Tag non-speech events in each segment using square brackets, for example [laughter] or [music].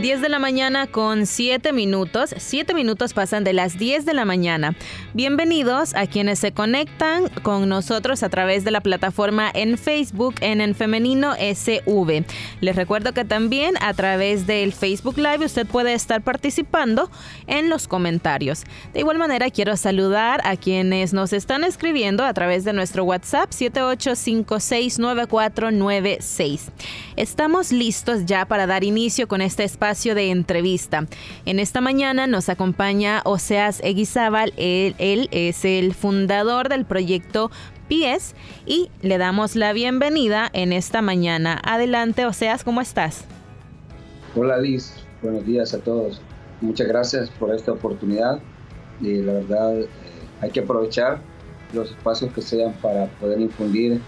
10 de la mañana con 7 minutos. 7 minutos pasan de las 10 de la mañana. Bienvenidos a quienes se conectan con nosotros a través de la plataforma en Facebook en En Femenino SV. Les recuerdo que también a través del Facebook Live usted puede estar participando en los comentarios. De igual manera quiero saludar a quienes nos están escribiendo a través de nuestro WhatsApp 78569496. Estamos listos ya para dar inicio con este espacio de entrevista. En esta mañana nos acompaña Oseas Eguizábal, él, él es el fundador del proyecto PIES y le damos la bienvenida en esta mañana. Adelante, Oseas, ¿cómo estás? Hola Liz, buenos días a todos. Muchas gracias por esta oportunidad y la verdad eh, hay que aprovechar los espacios que sean para poder infundir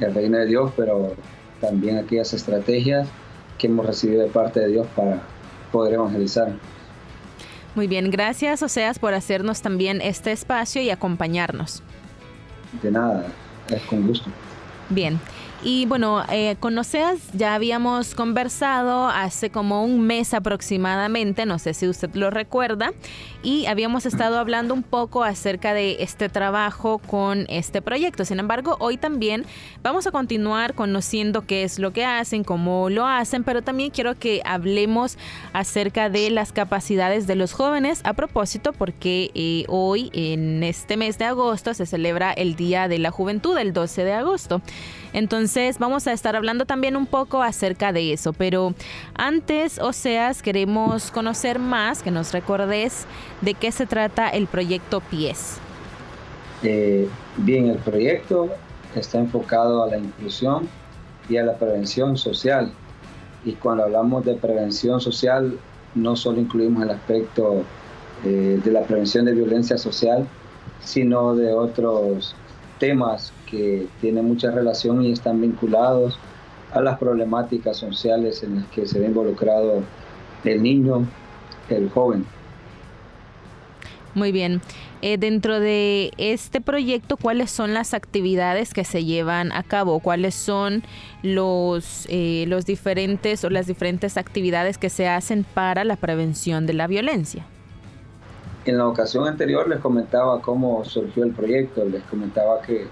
el reino de Dios, pero también aquellas estrategias que hemos recibido de parte de Dios para poder evangelizar. Muy bien, gracias Oseas por hacernos también este espacio y acompañarnos. De nada, es con gusto. Bien, y bueno, eh, con Oseas ya habíamos conversado hace como un mes aproximadamente, no sé si usted lo recuerda, y habíamos estado hablando un poco acerca de este trabajo con este proyecto. Sin embargo, hoy también vamos a continuar conociendo qué es lo que hacen, cómo lo hacen, pero también quiero que hablemos acerca de las capacidades de los jóvenes a propósito porque eh, hoy en este mes de agosto se celebra el Día de la Juventud, el 12 de agosto. Entonces vamos a estar hablando también un poco acerca de eso, pero antes, Oseas, queremos conocer más, que nos recordes de qué se trata el proyecto PIES. Eh, bien, el proyecto está enfocado a la inclusión y a la prevención social. Y cuando hablamos de prevención social, no solo incluimos el aspecto eh, de la prevención de violencia social, sino de otros temas que tienen mucha relación y están vinculados a las problemáticas sociales en las que se ve involucrado el niño, el joven. Muy bien. Eh, dentro de este proyecto, ¿cuáles son las actividades que se llevan a cabo? ¿Cuáles son los, eh, los diferentes o las diferentes actividades que se hacen para la prevención de la violencia? En la ocasión anterior les comentaba cómo surgió el proyecto, les comentaba que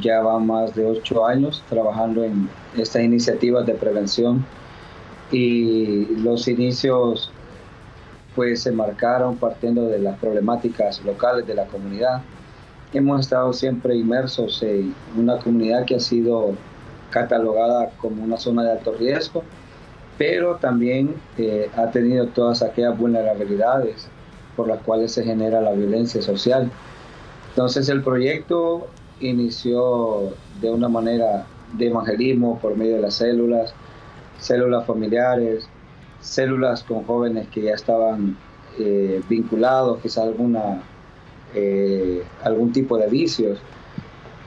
ya va más de ocho años trabajando en estas iniciativas de prevención y los inicios pues se marcaron partiendo de las problemáticas locales de la comunidad. Hemos estado siempre inmersos en una comunidad que ha sido catalogada como una zona de alto riesgo, pero también eh, ha tenido todas aquellas vulnerabilidades por las cuales se genera la violencia social. Entonces el proyecto inició de una manera de evangelismo por medio de las células, células familiares, células con jóvenes que ya estaban eh, vinculados, quizás alguna, eh, algún tipo de vicios.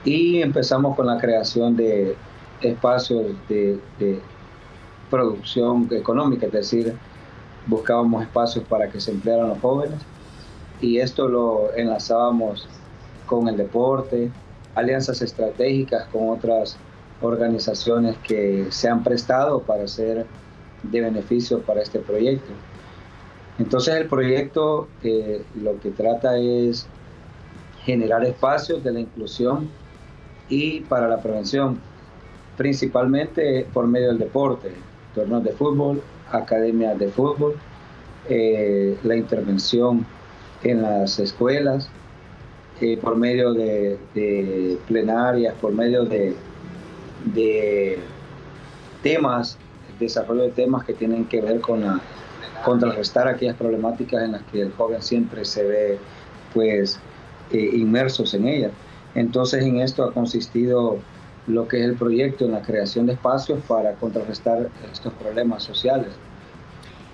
Y empezamos con la creación de espacios de, de producción económica, es decir, buscábamos espacios para que se emplearan los jóvenes y esto lo enlazábamos con el deporte, alianzas estratégicas con otras organizaciones que se han prestado para ser de beneficio para este proyecto. Entonces el proyecto eh, lo que trata es generar espacios de la inclusión y para la prevención, principalmente por medio del deporte, torneos de fútbol, academias de fútbol, eh, la intervención en las escuelas, eh, por medio de, plenarias, por medio de, de temas, desarrollo de temas que tienen que ver con contrarrestar aquellas problemáticas en las que el joven siempre se ve pues eh, inmersos en ellas. Entonces en esto ha consistido lo que es el proyecto en la creación de espacios para contrarrestar estos problemas sociales.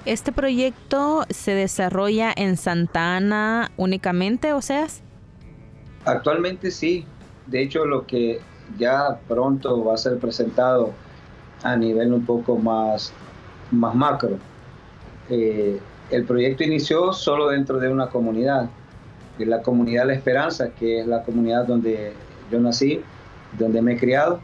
¿Este proyecto se desarrolla en Santa Ana únicamente, o sea? Actualmente sí. De hecho, lo que ya pronto va a ser presentado a nivel un poco más, más macro. Eh, el proyecto inició solo dentro de una comunidad, la comunidad La Esperanza, que es la comunidad donde yo nací, donde me he criado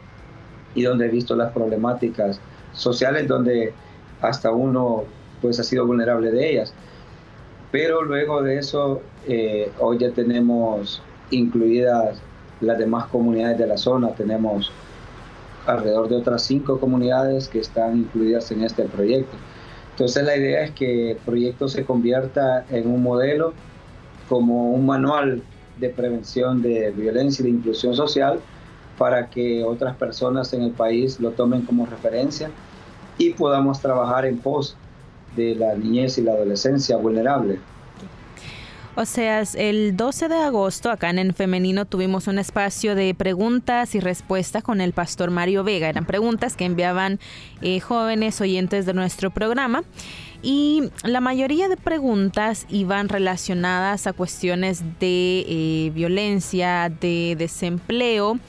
y donde he visto las problemáticas sociales, donde hasta uno pues ha sido vulnerable de ellas. Pero luego de eso, eh, hoy ya tenemos incluidas las demás comunidades de la zona, tenemos alrededor de otras cinco comunidades que están incluidas en este proyecto. Entonces la idea es que el proyecto se convierta en un modelo como un manual de prevención de violencia y de inclusión social para que otras personas en el país lo tomen como referencia y podamos trabajar en pos de la niñez y la adolescencia vulnerable. O sea, el 12 de agosto acá en femenino tuvimos un espacio de preguntas y respuestas con el pastor Mario Vega. Eran preguntas que enviaban eh, jóvenes oyentes de nuestro programa y la mayoría de preguntas iban relacionadas a cuestiones de eh, violencia, de desempleo.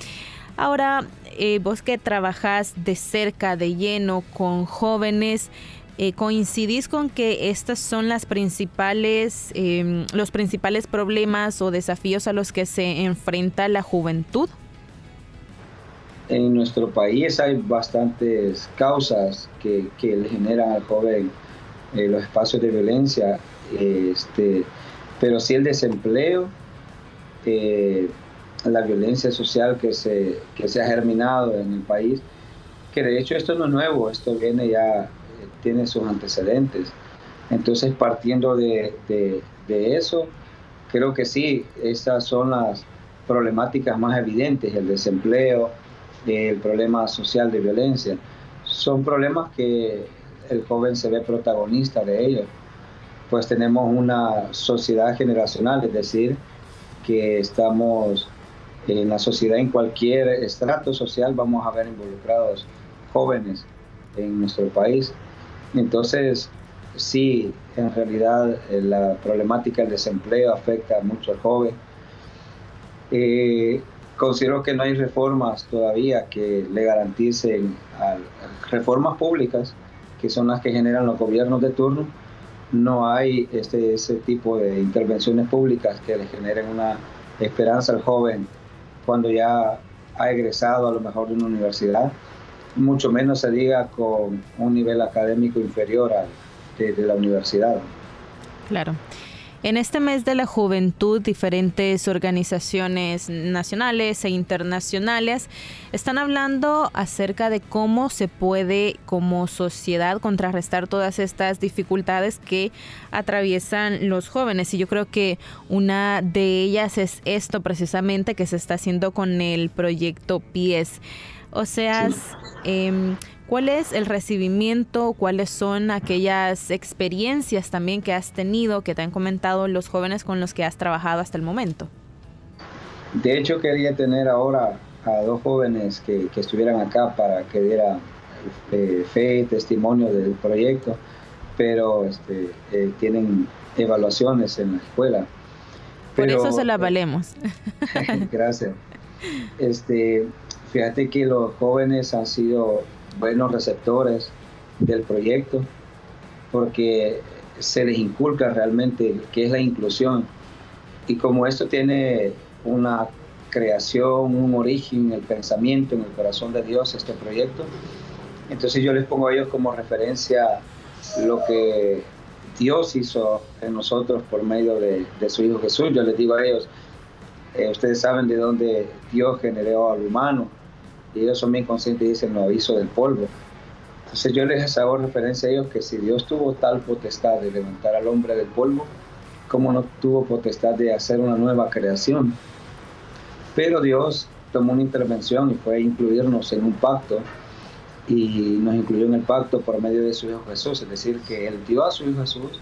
Ahora, eh, vos que trabajas de cerca, de lleno con jóvenes, eh, ¿coincidís con que estas son las principales, em, los principales problemas o desafíos a los que se enfrenta la juventud? En nuestro país hay bastantes causas que, le generan al joven eh, los espacios de violencia, este, pero sí el desempleo, la violencia social que se, que se ha germinado en el país, que de hecho esto no es nuevo, esto viene ya tiene sus antecedentes. Entonces, partiendo de, eso, creo que sí, estas son las problemáticas más evidentes, el desempleo, el problema social de violencia. Son problemas que el joven se ve protagonista de ellos. Pues tenemos una sociedad generacional, es decir, que estamos en la sociedad, en cualquier estrato social, vamos a ver involucrados jóvenes en nuestro país. Entonces, sí, en realidad eh, la problemática del desempleo afecta mucho al joven. Eh, considero que no hay reformas todavía que le garanticen reformas públicas, que son las que generan los gobiernos de turno. No hay este, ese tipo de intervenciones públicas que le generen una esperanza al joven cuando ya ha egresado a lo mejor de una universidad mucho menos se diga con un nivel académico inferior al de, la universidad. Claro. En este mes de la juventud, diferentes organizaciones nacionales e internacionales están hablando acerca de cómo se puede como sociedad contrarrestar todas estas dificultades que atraviesan los jóvenes. Y yo creo que una de ellas es esto precisamente que se está haciendo con el proyecto PIES. O sea, em, ¿cuál es el recibimiento? ¿Cuáles son aquellas experiencias también que has tenido, que te han comentado los jóvenes con los que has trabajado hasta el momento? De hecho, quería tener ahora a dos jóvenes que, estuvieran acá para que dieran eh, fe y testimonio del proyecto, pero este, eh, tienen evaluaciones en la escuela. Por eso se la valemos. [laughs] gracias. [laughs] Este, Fíjate que los jóvenes han sido buenos receptores del proyecto porque se les inculca realmente qué es la inclusión. Y como esto tiene una creación, un origen, el pensamiento en el corazón de Dios, este proyecto, entonces yo les pongo a ellos como referencia lo que Dios hizo en nosotros por medio de, su Hijo Jesús. Yo les digo a ellos, eh, ustedes saben de dónde Dios generó al humano, y ellos son bien conscientes y dicen, no aviso del polvo. Entonces yo les hago referencia a ellos que si Dios tuvo tal potestad de levantar al hombre del polvo, ¿cómo no tuvo potestad de hacer una nueva creación? Pero Dios tomó una intervención y fue incluirnos en un pacto y nos incluyó en el pacto por medio de su Hijo Jesús, es decir, que Él dio a su Hijo Jesús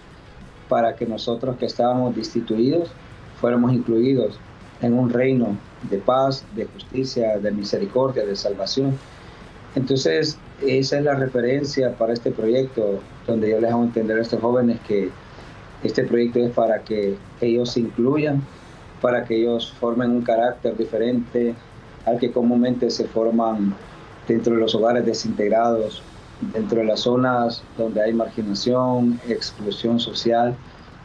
para que nosotros que estábamos destituidos fuéramos incluidos en un reino de paz, de justicia, de misericordia, de salvación. Entonces, esa es la referencia para este proyecto, donde yo les hago entender a estos jóvenes que este proyecto es para que ellos se incluyan, para que ellos formen un carácter diferente al que comúnmente se forman dentro de los hogares desintegrados, dentro de las zonas donde hay marginación, exclusión social,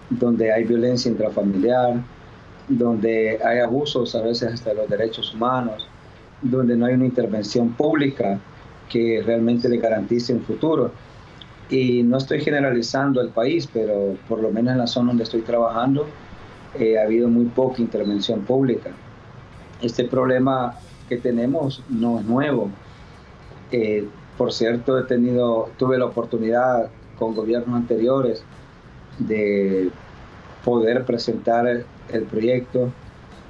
donde hay violencia intrafamiliar, donde hay abusos a veces hasta de los derechos humanos, donde no hay una intervención pública que realmente le garantice un futuro. y no estoy generalizando el país, pero por lo menos en la zona donde estoy trabajando eh, ha habido muy poca intervención pública. Este problema que tenemos no es nuevo. Eh, por cierto, he tenido, tuve la oportunidad con gobiernos anteriores de poder presentar el, proyecto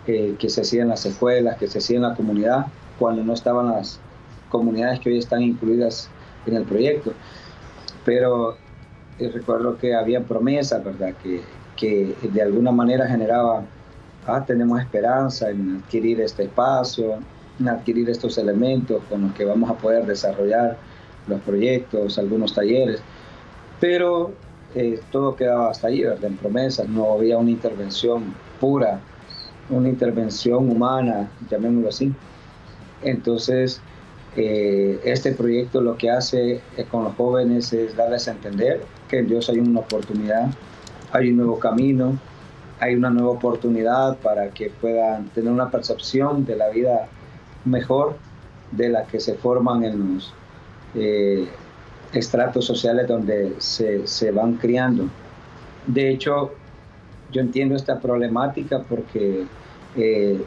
que se hacía en las escuelas, que se hacía en la comunidad, cuando no estaban las comunidades que hoy están incluidas en el proyecto. Pero eh, recuerdo que había promesas, ¿verdad? Que, que de alguna manera generaba, ah, tenemos esperanza en adquirir este espacio, en adquirir estos elementos con los que vamos a poder desarrollar los proyectos, algunos talleres. Pero eh, todo quedaba hasta ahí, ¿verdad? En promesas, no había una intervención pura, una intervención humana, llamémoslo así. Entonces, eh, este proyecto lo que hace con los jóvenes es darles a entender que en Dios hay una oportunidad, hay un nuevo camino, hay una nueva oportunidad para que puedan tener una percepción de la vida mejor de la que se forman en los eh, estratos sociales donde se, se van criando. De hecho, yo entiendo esta problemática porque eh,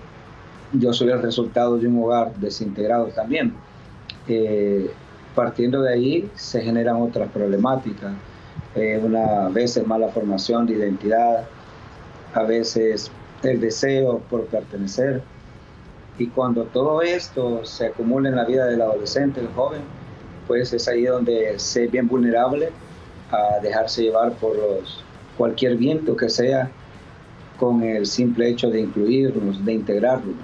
yo soy el resultado de un hogar desintegrado también. Eh, partiendo de ahí se generan otras problemáticas, eh, a veces mala formación de identidad, a veces el deseo por pertenecer. Y cuando todo esto se acumula en la vida del adolescente, el joven, pues es ahí donde se es bien vulnerable a dejarse llevar por los, cualquier viento que sea con el simple hecho de incluirlos, de integrarlos.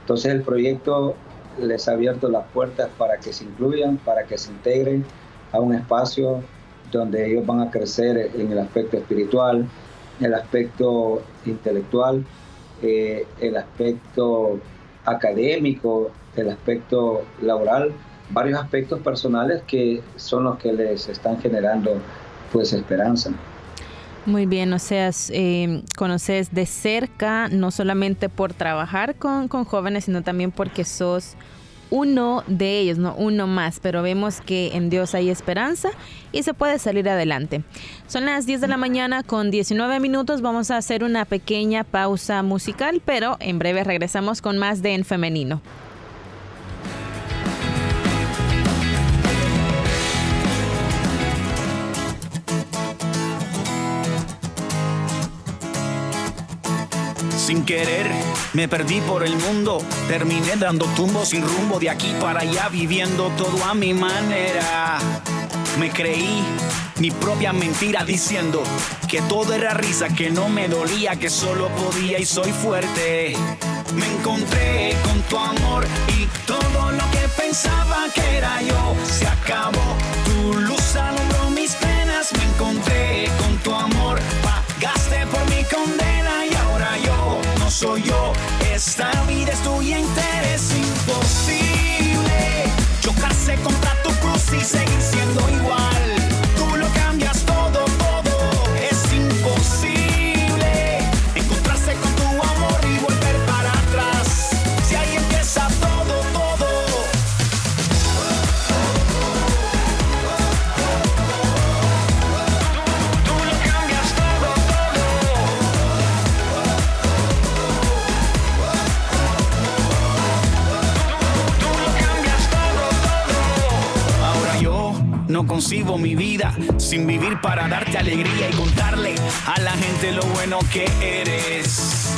Entonces el proyecto les ha abierto las puertas para que se incluyan, para que se integren a un espacio donde ellos van a crecer en el aspecto espiritual, el aspecto intelectual, eh, el aspecto académico, el aspecto laboral, varios aspectos personales que son los que les están generando pues esperanza. Muy bien, o sea, eh, conoces de cerca, no solamente por trabajar con, con, jóvenes, sino también porque sos uno de ellos, no uno más, pero vemos que en Dios hay esperanza y se puede salir adelante. Son las 10 de la mañana con 19 minutos, vamos a hacer una pequeña pausa musical, pero en breve regresamos con más de En Femenino. Sin querer, me perdí por el mundo. Terminé dando tumbos sin rumbo de aquí para allá, viviendo todo a mi manera. Me creí mi propia mentira diciendo que todo era risa, que no me dolía, que solo podía y soy fuerte. Me encontré con tu amor y todo lo que pensaba que era yo se acabó. Tu luz alumbró mis penas, me encontré con tu amor, pagaste yo. Esta vida es tuya entera, es imposible. Yo casé contra tu cruz y seguir siendo sin vivir para darte alegría y contarle a la gente lo bueno que eres.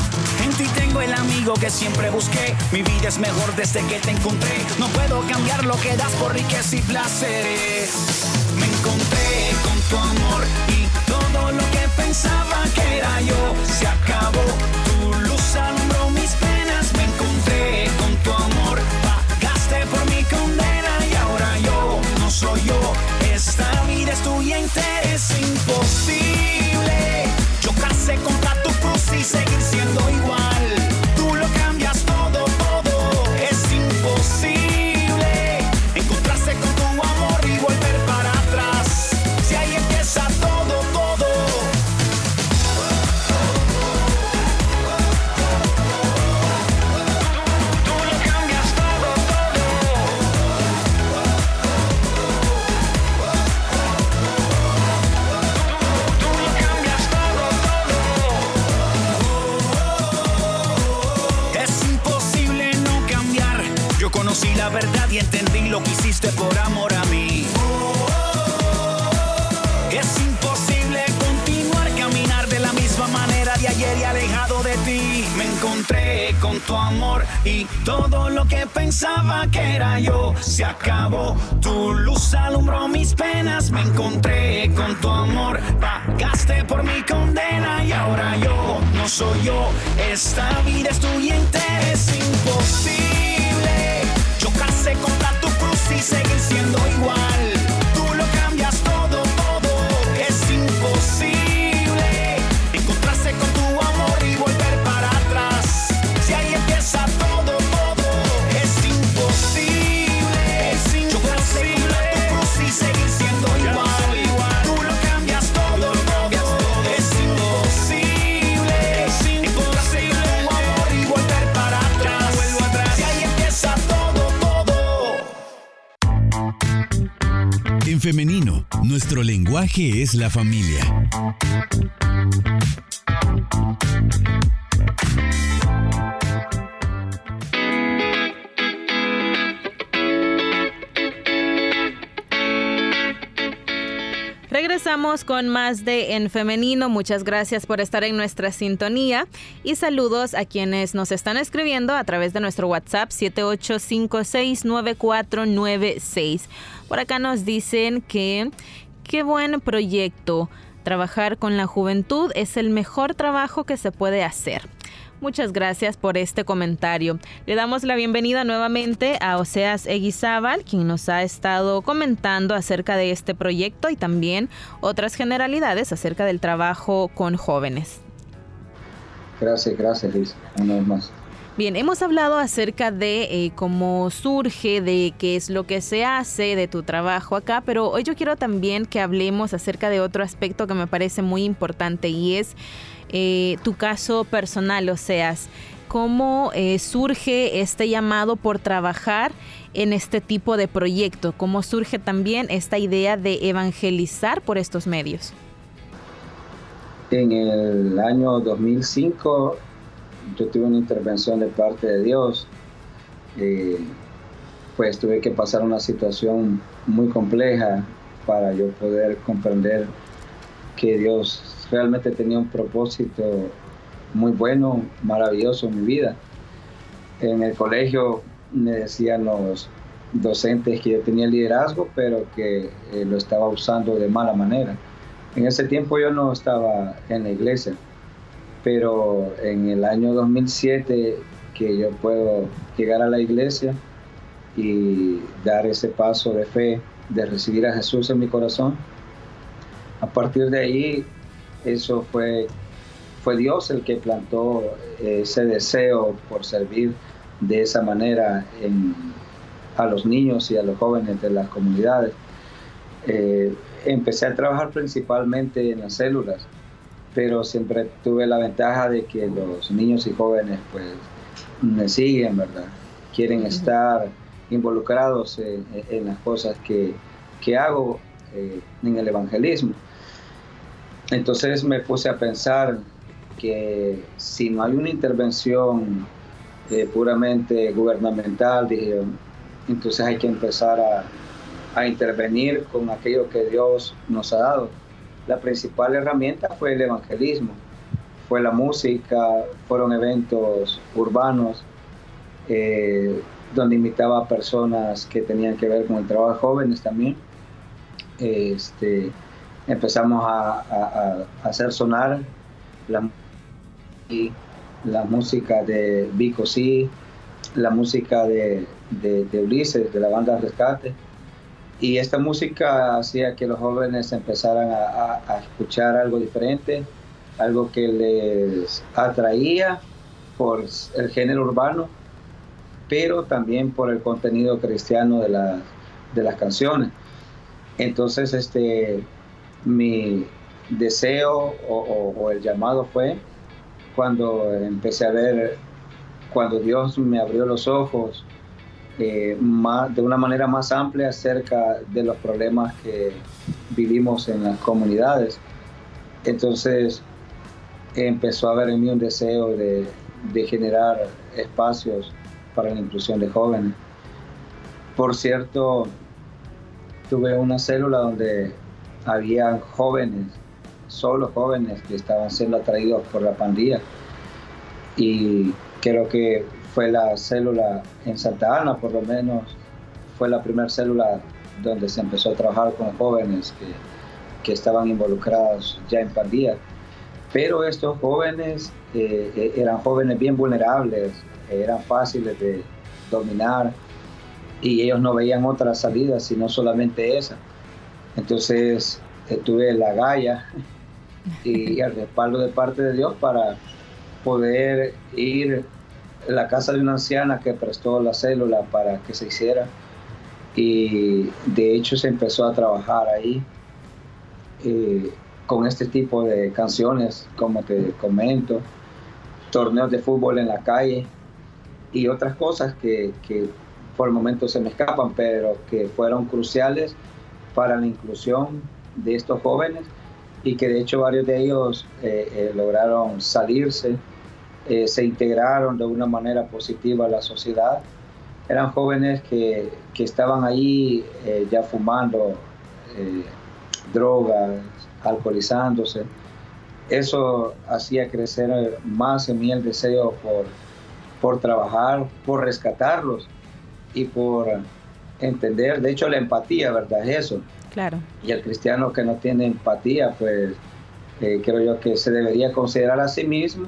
En ti tengo el amigo que siempre busqué. Mi vida es mejor desde que te encontré. No puedo cambiar lo que das por riqueza y placeres. Me encontré con tu amor y la verdad y entendí lo que hiciste por amor a mí. Es imposible continuar caminar de la misma manera de ayer y alejado de ti. Me encontré con tu amor y todo lo que pensaba que era yo se acabó. Tu luz alumbró mis penas. Me encontré con tu amor. Pagaste por mi condena y ahora yo no soy yo. Esta vida es tuya entera, es imposible. Chocarse contra tu cruz y seguir siendo igual. Femenino. Nuestro lenguaje es la familia. Con más de En Femenino. Muchas gracias por estar en nuestra sintonía y saludos a quienes nos están escribiendo a través de nuestro WhatsApp 78569496. Por acá nos dicen que qué buen proyecto. Trabajar con la juventud es el mejor trabajo que se puede hacer. Muchas gracias por este comentario. Le damos la bienvenida nuevamente a Oseas Eguizábal, quien nos ha estado comentando acerca de este proyecto y también otras generalidades acerca del trabajo con jóvenes. Gracias, gracias Liz, una vez más. Bien, hemos hablado acerca de eh, cómo surge, de qué es lo que se hace, de tu trabajo acá, pero hoy yo quiero también que hablemos acerca de otro aspecto que me parece muy importante y es eh, tu caso personal, o sea, cómo eh, surge este llamado por trabajar en este tipo de proyecto, cómo surge también esta idea de evangelizar por estos medios. En el año 2005 yo tuve una intervención de parte de Dios, eh, pues tuve que pasar una situación muy compleja para yo poder comprender que Dios realmente tenía un propósito muy bueno, maravilloso en mi vida. En el colegio me decían los docentes que yo tenía liderazgo, pero que eh, lo estaba usando de mala manera. En ese tiempo yo no estaba en la iglesia pero en el año 2007 que yo puedo llegar a la iglesia y dar ese paso de fe, de recibir a Jesús en mi corazón, a partir de ahí eso fue, fue Dios el que plantó ese deseo por servir de esa manera a los niños y a los jóvenes de las comunidades. Eh, empecé a trabajar principalmente en las células pero siempre tuve la ventaja de que los niños y jóvenes pues me siguen, ¿verdad? Quieren estar involucrados en, las cosas que, hago eh, en el evangelismo. Entonces me puse a pensar que si no hay una intervención eh, puramente gubernamental, dije, entonces hay que empezar a, intervenir con aquello que Dios nos ha dado la principal herramienta fue el evangelismo, fue la música, fueron eventos urbanos eh, donde invitaba a personas que tenían que ver con el trabajo de jóvenes también. Este, empezamos a, hacer sonar la, la música de Vico Sí, la música de, de Ulises, de la banda Rescate y esta música hacía que los jóvenes empezaran a, escuchar algo diferente, algo que les atraía por el género urbano, pero también por el contenido cristiano de, de las canciones. Entonces, este, mi deseo o, el llamado fue cuando empecé a ver, cuando Dios me abrió los ojos eh, de una manera más amplia acerca de los problemas que vivimos en las comunidades. Entonces empezó a haber en mí un deseo de, generar espacios para la inclusión de jóvenes. Por cierto, tuve una célula donde había jóvenes, solo jóvenes que estaban siendo atraídos por la pandilla y creo que fue la célula en Santa Ana, por lo menos fue la primera célula donde se empezó a trabajar con jóvenes que, que estaban involucrados ya en pandillas. Pero estos jóvenes eh, eh, eran jóvenes bien vulnerables, eran fáciles de dominar y ellos no veían otra salida sino solamente esa. Entonces eh, tuve la galla y el respaldo de parte de Dios para poder ir a la casa de una anciana que prestó la célula para que se hiciera. Y de hecho se empezó a trabajar ahí eh, con este tipo de canciones, como te comento, torneos de fútbol en la calle y otras cosas que, que por el momento se me escapan, pero que fueron cruciales para la inclusión de estos jóvenes y que de hecho varios de ellos eh, eh, lograron salirse, se integraron de una manera positiva a la sociedad eran jóvenes que, que estaban ahí eh, ya fumando eh, drogas, alcoholizándose. Eso hacía crecer más en mí el deseo por, por trabajar, por rescatarlos y por entender. De hecho, la empatía, ¿verdad? Es eso. Claro. Y el cristiano que no tiene empatía, pues eh, creo yo que se debería considerar a sí mismo,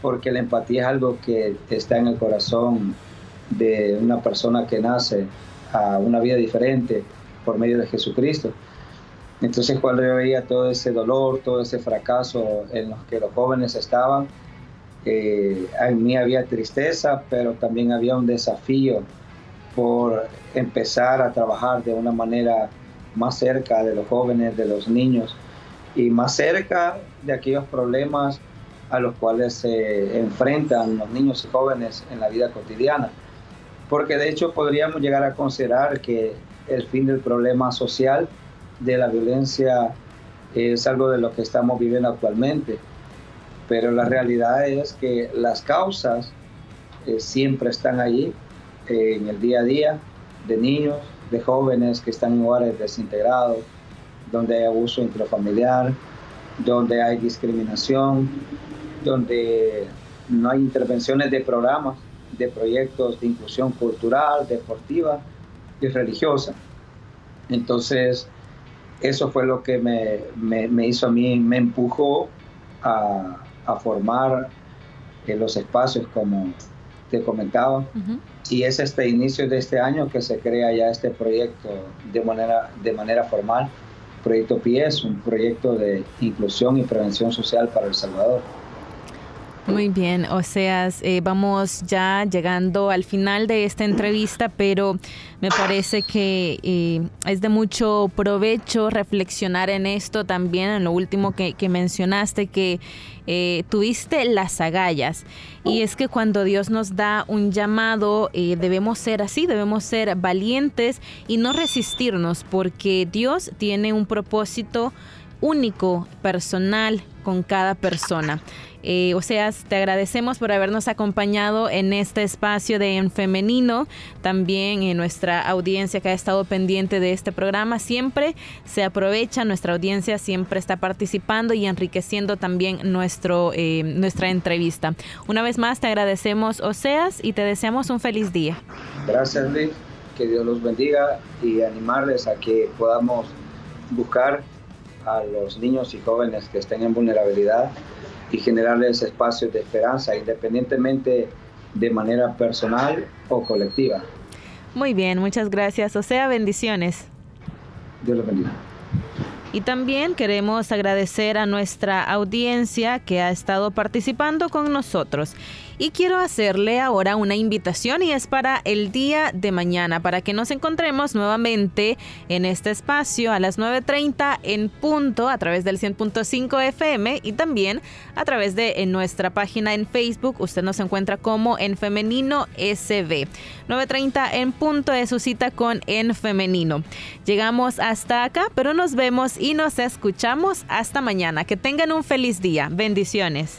porque la empatía es algo que está en el corazón de una persona que nace a una vida diferente por medio de Jesucristo. Entonces cuando yo veía todo ese dolor, todo ese fracaso en los que los jóvenes estaban, eh, en mí había tristeza, pero también había un desafío por empezar a trabajar de una manera más cerca de los jóvenes, de los niños, y más cerca de aquellos problemas a los cuales se enfrentan los niños y jóvenes en la vida cotidiana. Porque de hecho podríamos llegar a considerar que el fin del problema social de la violencia es algo de lo que estamos viviendo actualmente, pero la realidad es que las causas eh, siempre están allí eh, en el día a día de niños, de jóvenes que están en hogares desintegrados, donde hay abuso intrafamiliar, donde hay discriminación, donde no hay intervenciones de programas de proyectos de inclusión cultural, deportiva y religiosa. Entonces, eso fue lo que me, me, hizo a mí, me empujó a, a formar eh, los espacios como te comentaba. Y es este inicio de este año que se crea ya este proyecto de manera, de manera formal. Proyecto PIES, un proyecto de inclusión y prevención social para El Salvador. Muy bien, o sea, eh, vamos ya llegando al final de esta entrevista, pero me parece que eh, es de mucho provecho reflexionar en esto también, en lo último que, mencionaste, que eh, tuviste las agallas. Y es que cuando Dios nos da un llamado, debemos ser así, debemos ser valientes y no resistirnos, porque Dios tiene un propósito único, personal, con cada persona. Eh, o sea, te agradecemos por habernos acompañado en este espacio de En Femenino, también en nuestra audiencia que ha estado pendiente de este programa. Siempre se aprovecha, nuestra audiencia siempre está participando y enriqueciendo también nuestro, eh, nuestra entrevista. Una vez más, te agradecemos, Oseas, y te deseamos un feliz día. Gracias, Liz. Que Dios los bendiga y animarles a que podamos buscar a los niños y jóvenes que estén en vulnerabilidad y generarles espacios de esperanza, independientemente de manera personal o colectiva. Muy bien, muchas gracias. O sea, bendiciones. Dios los bendiga. Y también queremos agradecer a nuestra audiencia que ha estado participando con nosotros. Y quiero hacerle ahora una invitación y es para el día de mañana, para que nos encontremos nuevamente en este espacio a las 9.30 en punto a través del 100.5 FM y también a través de nuestra página en Facebook. Usted nos encuentra como en femenino SB. 9.30 en punto es su cita con en femenino. Llegamos hasta acá, pero nos vemos y nos escuchamos hasta mañana. Que tengan un feliz día. Bendiciones.